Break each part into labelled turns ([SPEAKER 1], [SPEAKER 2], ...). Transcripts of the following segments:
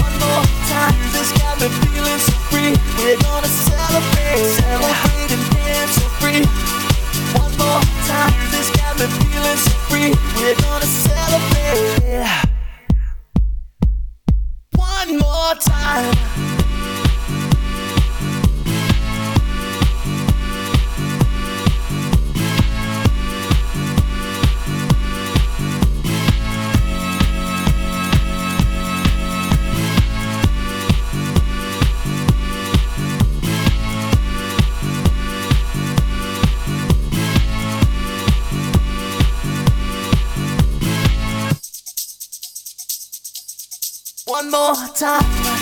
[SPEAKER 1] more time. This got me feeling so free. We're gonna celebrate, celebrate and dance so free. One more time. This got me feeling so free. We're gonna celebrate. One more time. One more time.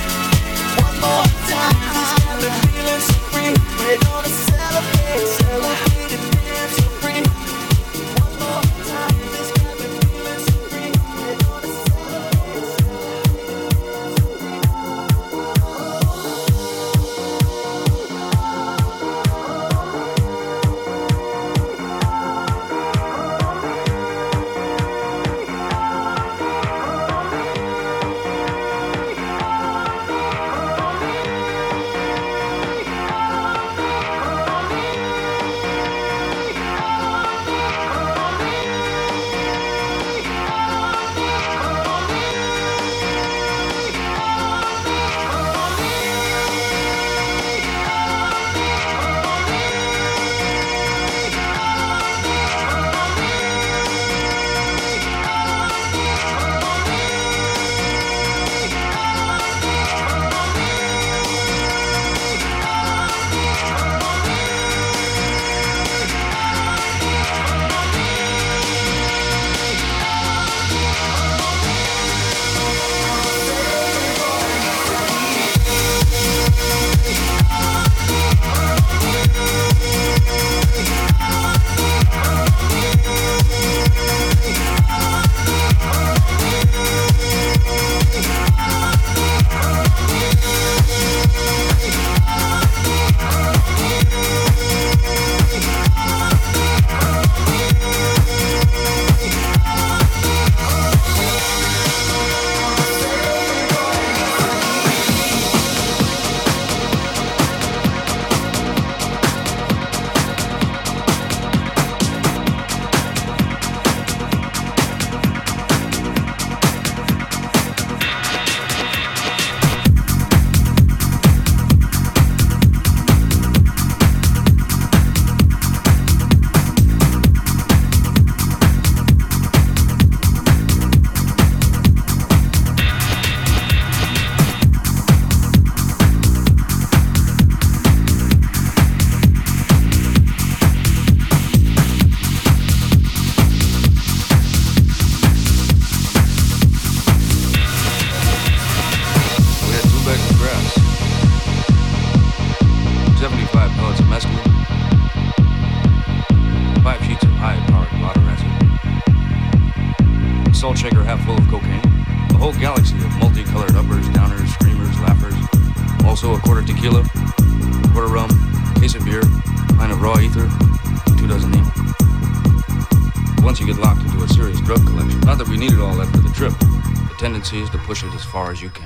[SPEAKER 2] far as you can.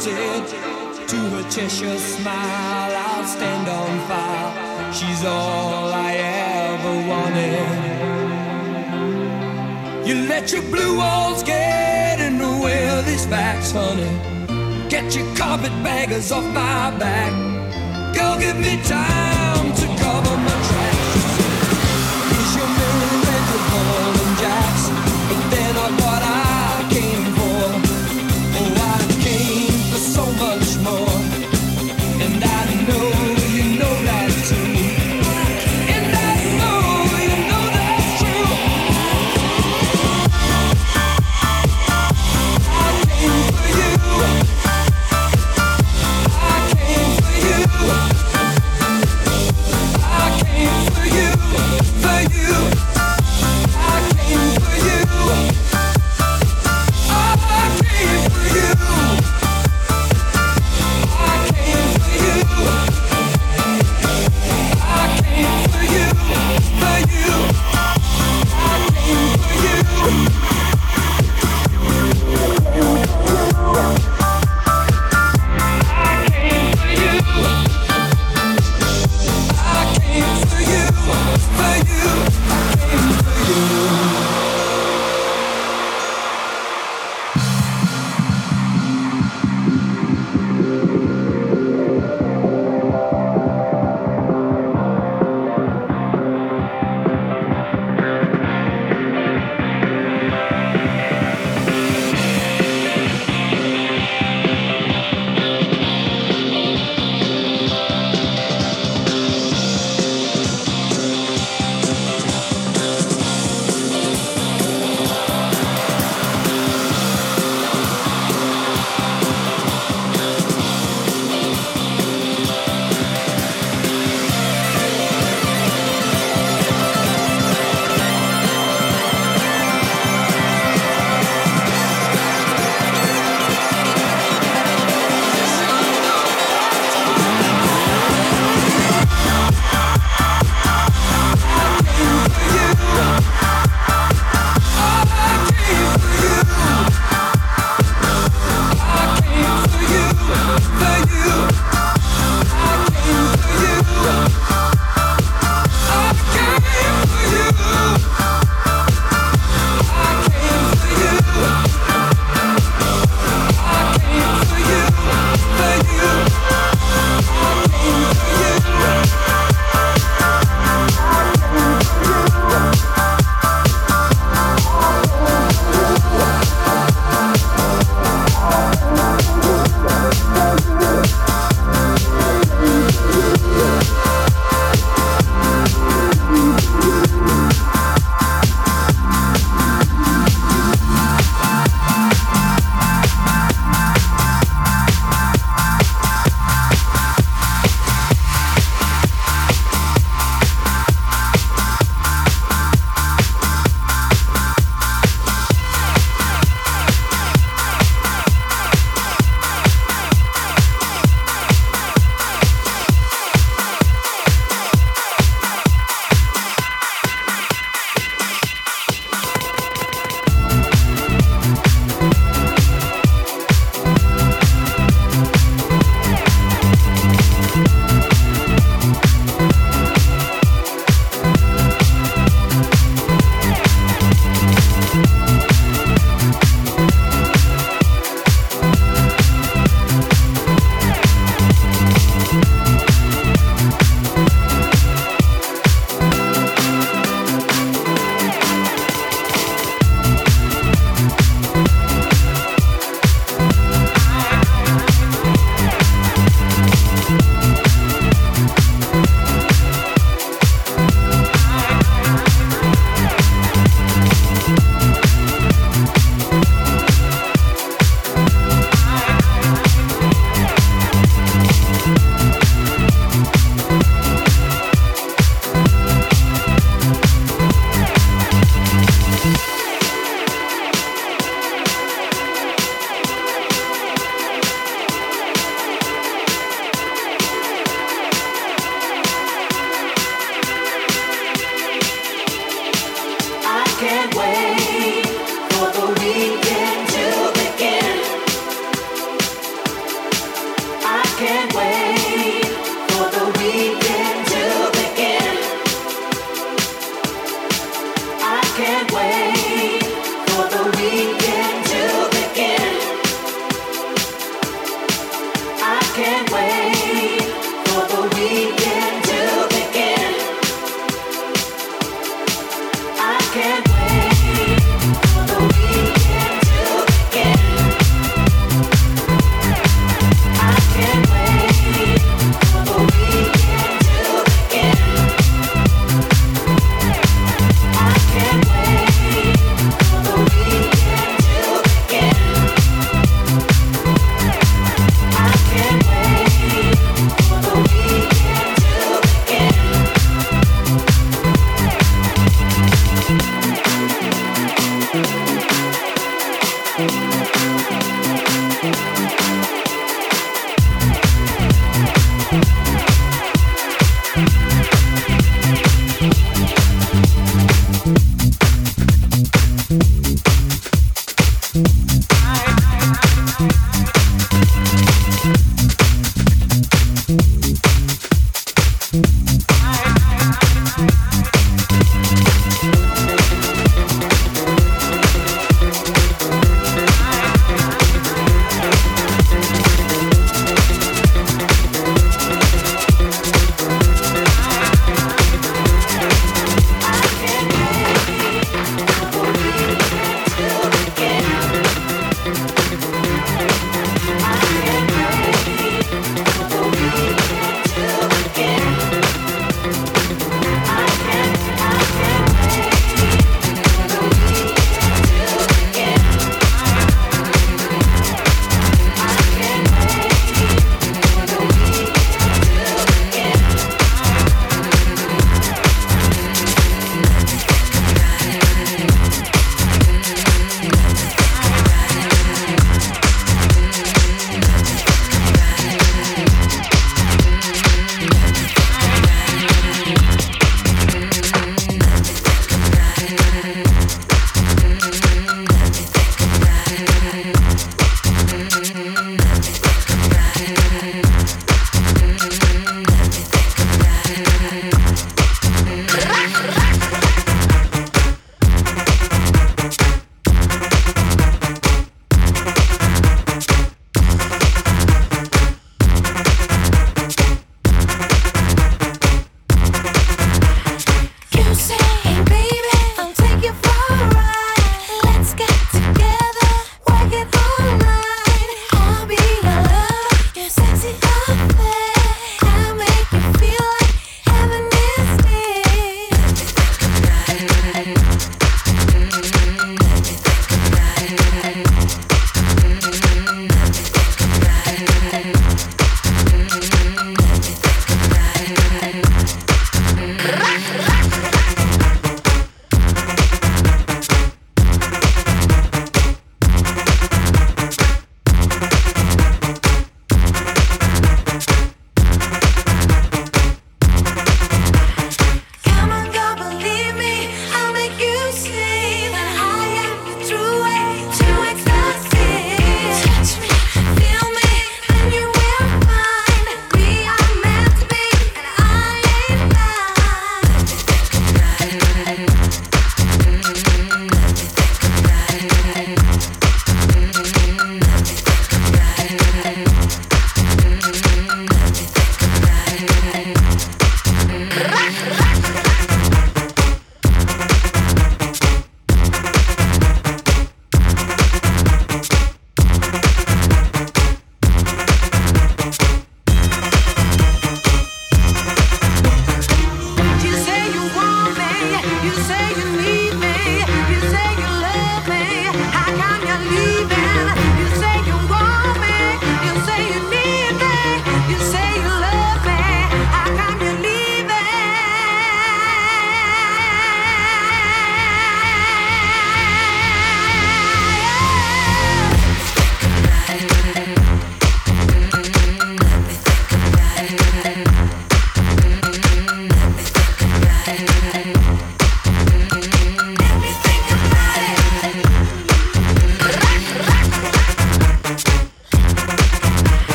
[SPEAKER 3] to
[SPEAKER 2] her
[SPEAKER 3] Cheshire smile. I'll stand on fire. She's all I ever wanted. You let your blue walls get in the way of these facts, honey. Get your carpetbaggers off my back. Go give me time.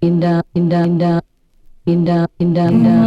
[SPEAKER 4] down, down, down, down, down, down.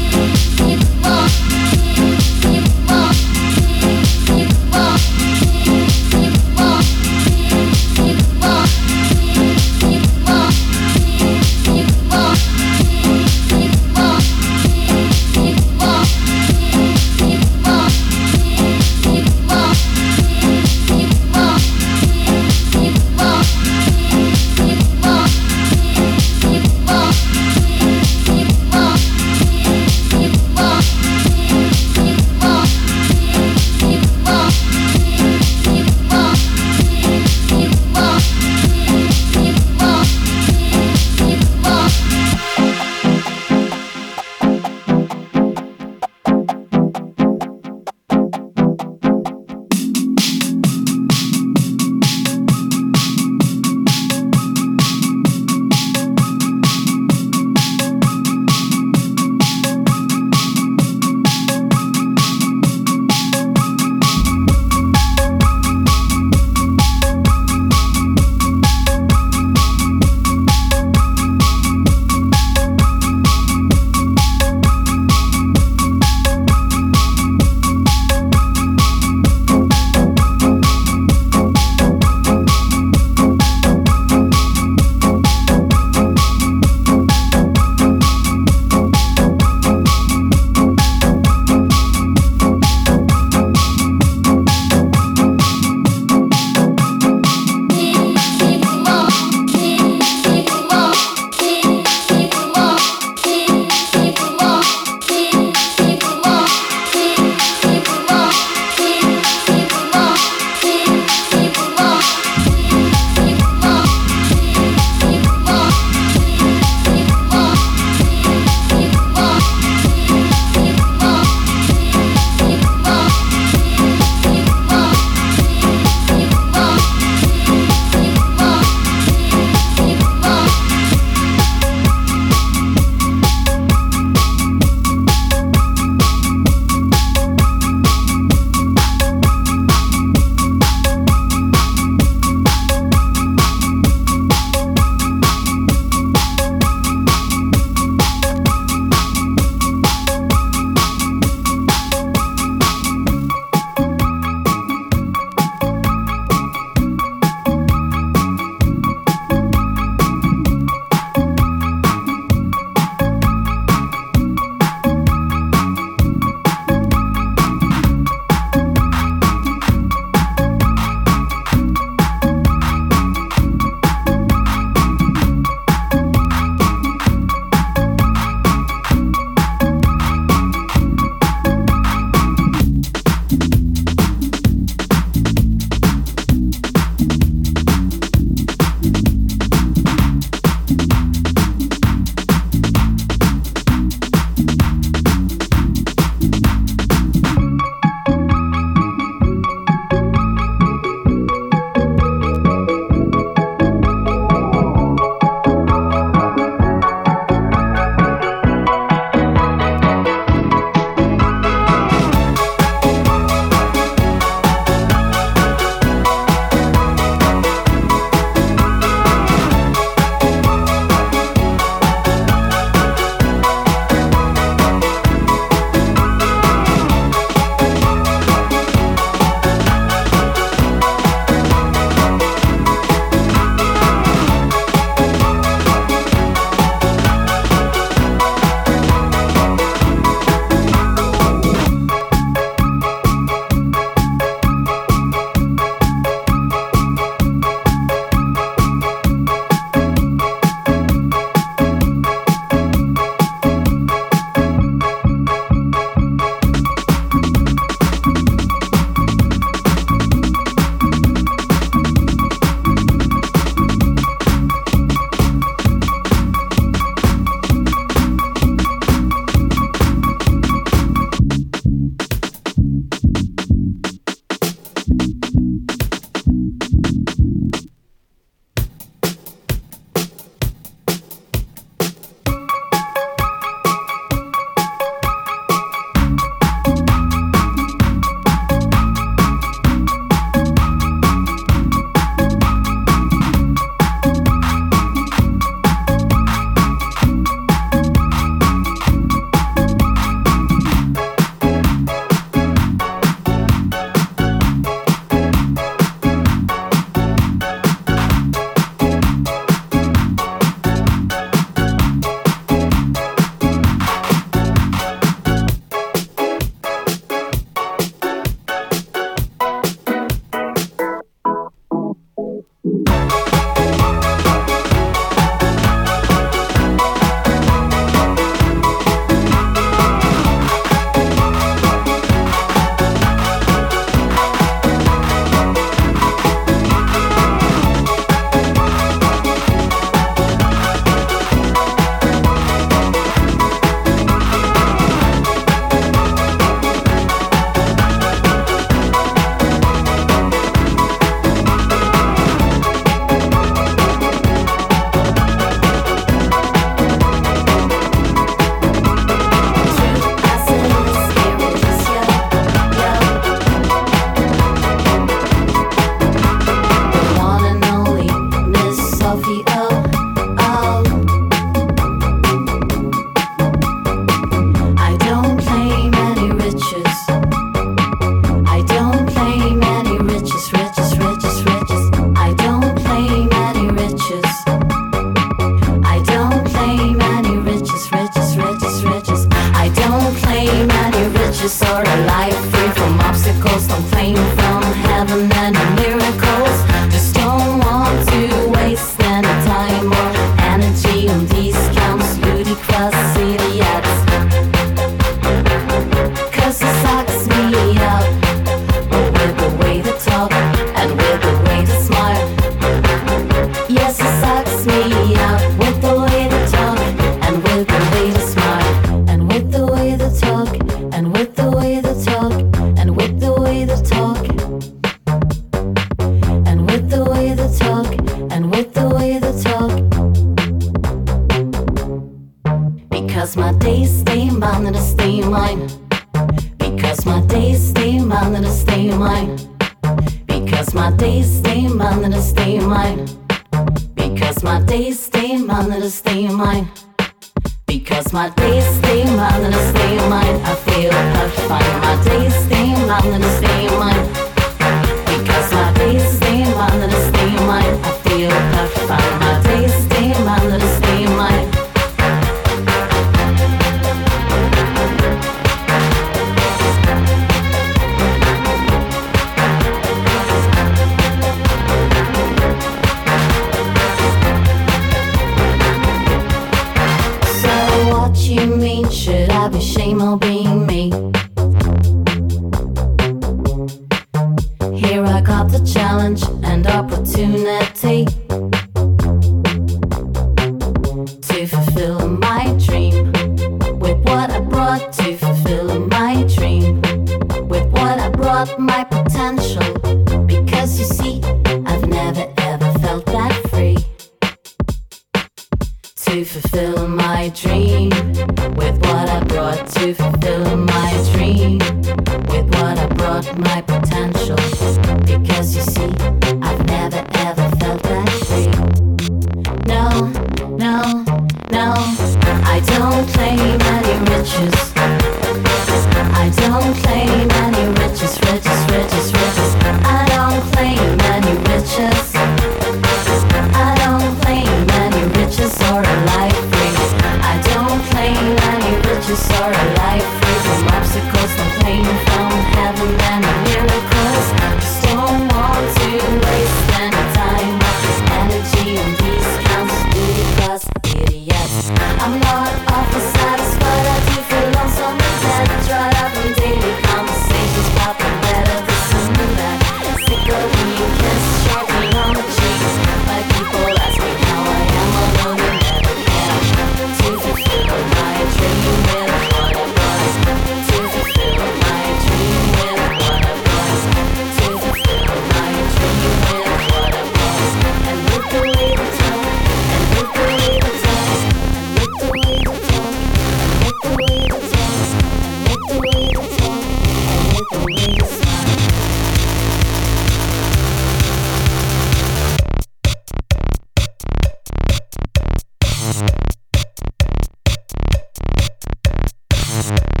[SPEAKER 5] Thank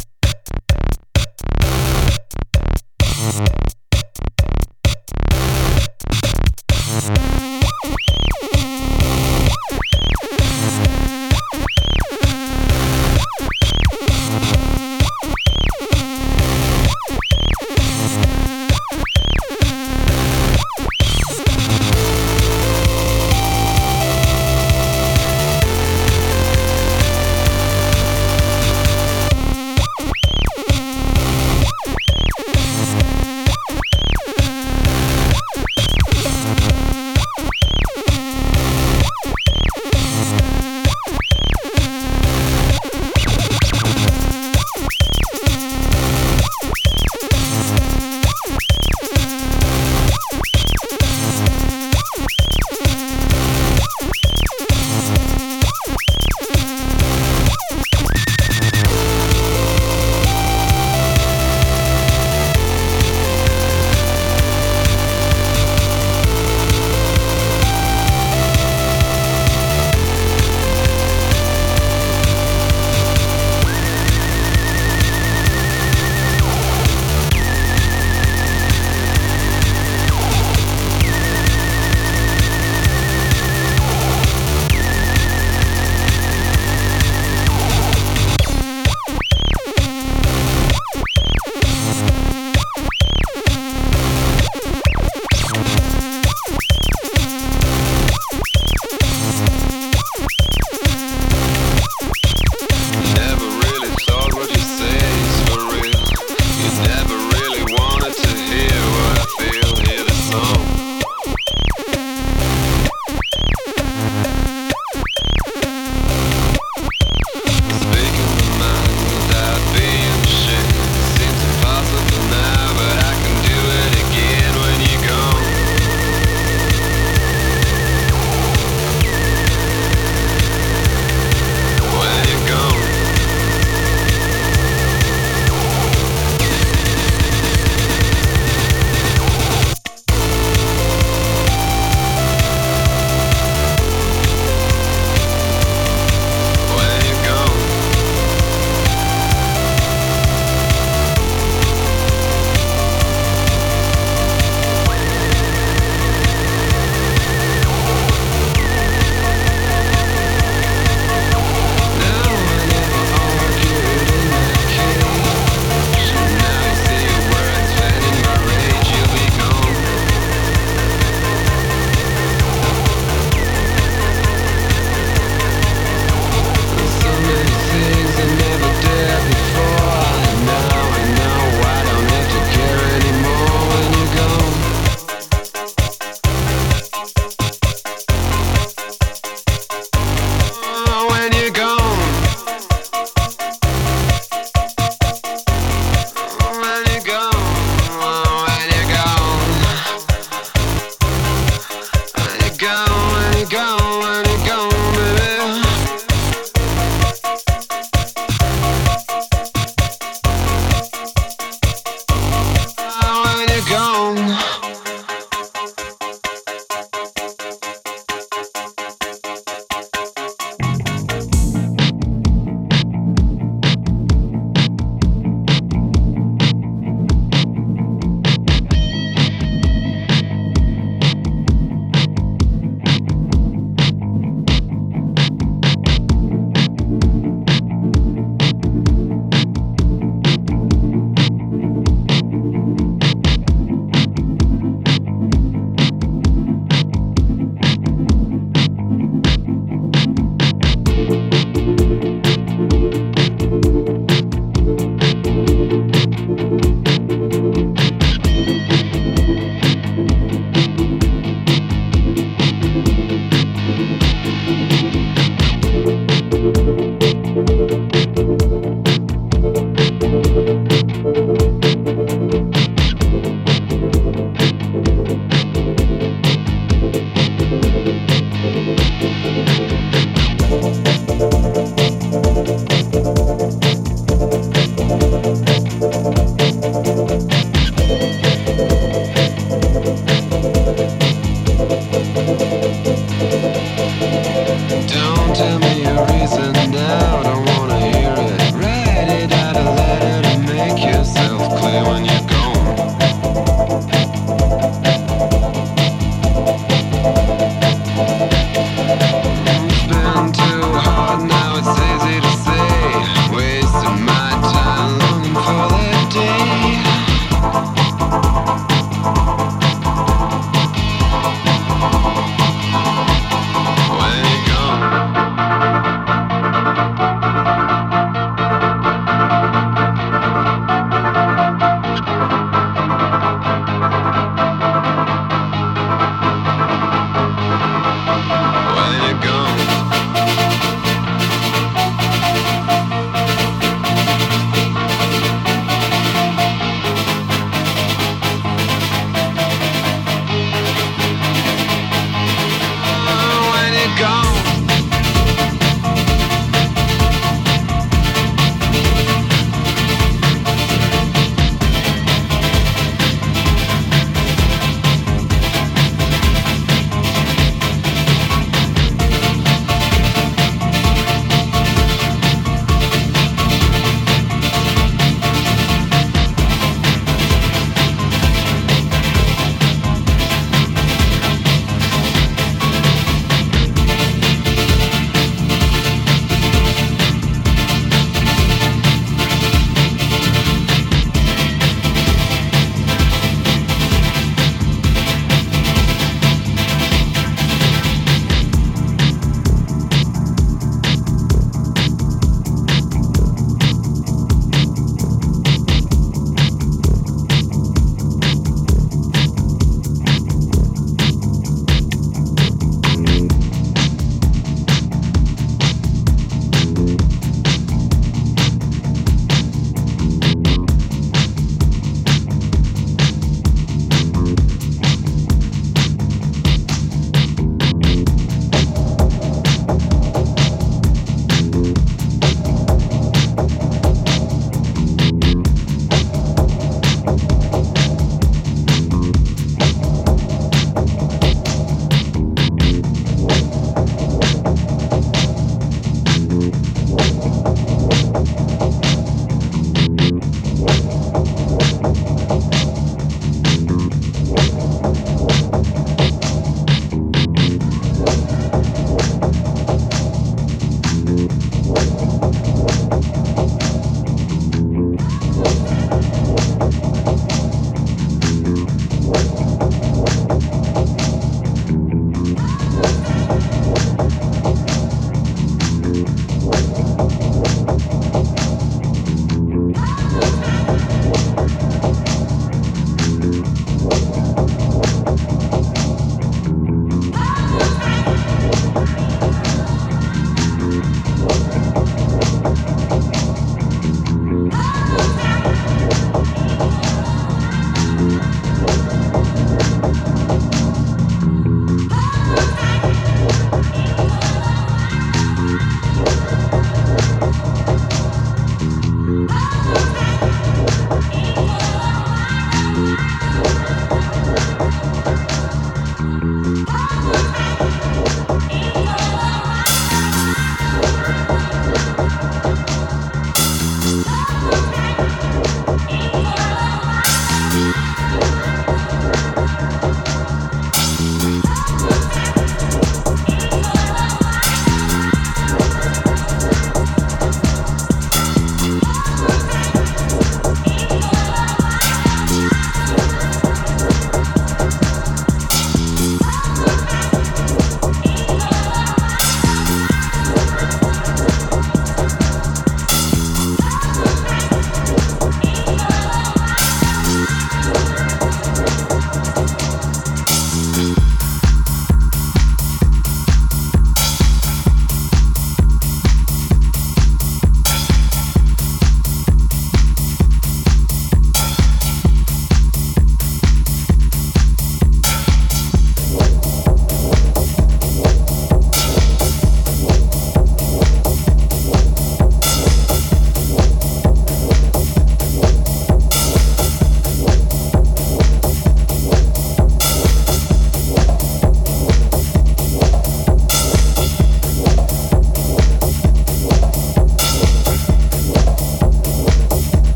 [SPEAKER 5] you.